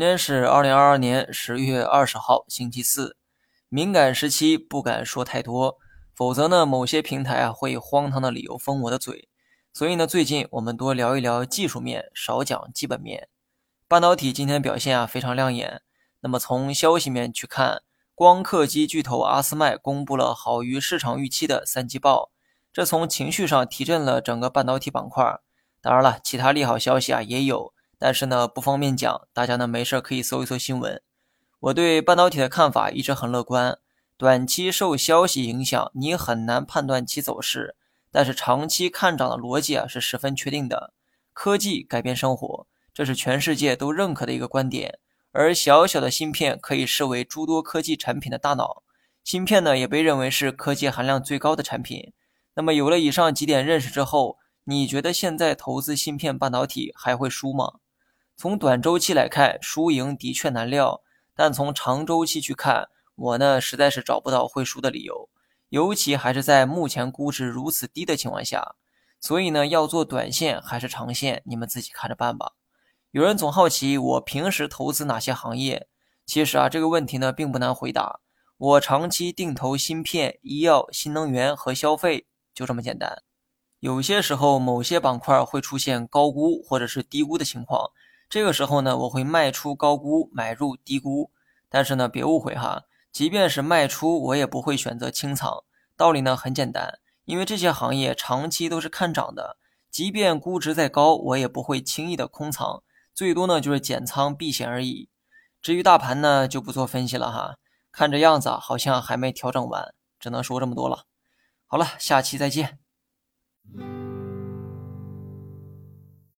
今天是二零二二年十月二十号，星期四。敏感时期不敢说太多，否则呢，某些平台啊会荒唐的理由封我的嘴。所以呢，最近我们多聊一聊技术面，少讲基本面。半导体今天表现啊非常亮眼。那么从消息面去看，光刻机巨头阿斯麦公布了好于市场预期的三季报，这从情绪上提振了整个半导体板块。当然了，其他利好消息啊也有。但是呢，不方便讲，大家呢没事可以搜一搜新闻。我对半导体的看法一直很乐观，短期受消息影响，你很难判断其走势，但是长期看涨的逻辑啊是十分确定的。科技改变生活，这是全世界都认可的一个观点。而小小的芯片可以视为诸多科技产品的大脑，芯片呢也被认为是科技含量最高的产品。那么有了以上几点认识之后，你觉得现在投资芯片半导体还会输吗？从短周期来看，输赢的确难料，但从长周期去看，我呢实在是找不到会输的理由，尤其还是在目前估值如此低的情况下。所以呢，要做短线还是长线，你们自己看着办吧。有人总好奇我平时投资哪些行业，其实啊这个问题呢并不难回答，我长期定投芯片、医药、新能源和消费，就这么简单。有些时候某些板块会出现高估或者是低估的情况。这个时候呢，我会卖出高估，买入低估。但是呢，别误会哈，即便是卖出，我也不会选择清仓。道理呢很简单，因为这些行业长期都是看涨的，即便估值再高，我也不会轻易的空仓，最多呢就是减仓避险而已。至于大盘呢，就不做分析了哈，看这样子，好像还没调整完，只能说这么多了。好了，下期再见。